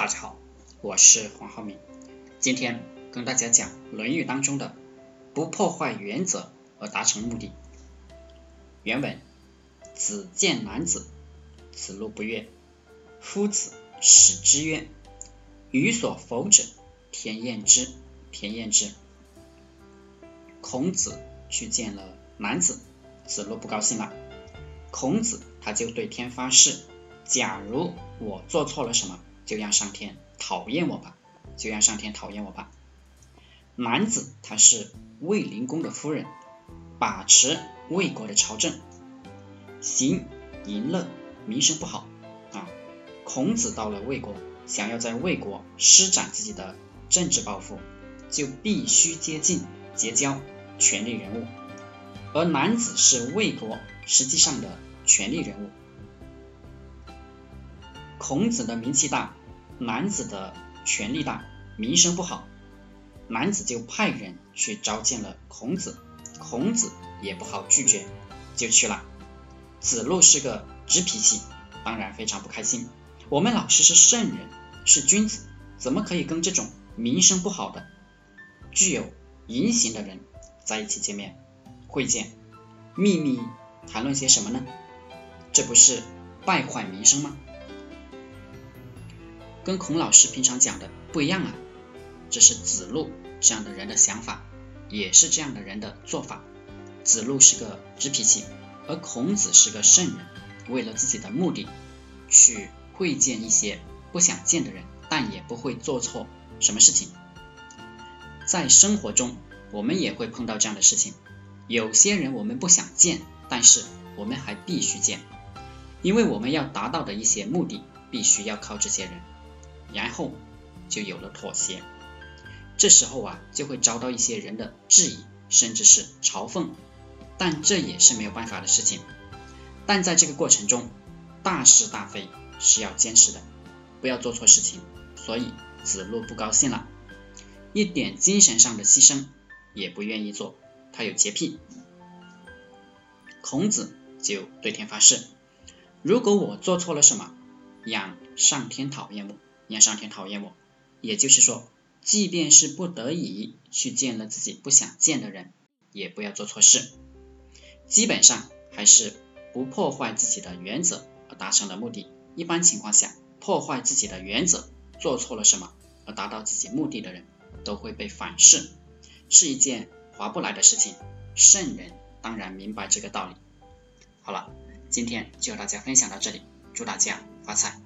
大家好，我是黄浩明，今天跟大家讲《论语》当中的“不破坏原则而达成目的”。原文：子见男子，子路不悦。夫子使之曰：“予所否者，天厌之，天厌之。”孔子去见了男子，子路不高兴了。孔子他就对天发誓：“假如我做错了什么，就让上天讨厌我吧，就让上天讨厌我吧。”男子他是卫灵公的夫人，把持魏国的朝政，行淫乐，名声不好啊。孔子到了魏国，想要在魏国施展自己的政治抱负，就必须接近结交权力人物。而男子是魏国实际上的权力人物，孔子的名气大，男子的权力大，名声不好，男子就派人去召见了孔子，孔子也不好拒绝，就去了。子路是个直脾气，当然非常不开心。我们老师是圣人，是君子，怎么可以跟这种名声不好的、具有淫行的人在一起见面？会见，秘密谈论些什么呢？这不是败坏名声吗？跟孔老师平常讲的不一样啊！这是子路这样的人的想法，也是这样的人的做法。子路是个直脾气，而孔子是个圣人，为了自己的目的去会见一些不想见的人，但也不会做错什么事情。在生活中，我们也会碰到这样的事情。有些人我们不想见，但是我们还必须见，因为我们要达到的一些目的，必须要靠这些人，然后就有了妥协。这时候啊，就会遭到一些人的质疑，甚至是嘲讽，但这也是没有办法的事情。但在这个过程中，大是大非是要坚持的，不要做错事情。所以子路不高兴了，一点精神上的牺牲也不愿意做。他有洁癖，孔子就对天发誓：如果我做错了什么，让上天讨厌我，让上天讨厌我。也就是说，即便是不得已去见了自己不想见的人，也不要做错事。基本上还是不破坏自己的原则而达成的目的。一般情况下，破坏自己的原则，做错了什么而达到自己目的的人，都会被反噬，是一件。划不来的事情，圣人当然明白这个道理。好了，今天就和大家分享到这里，祝大家发财。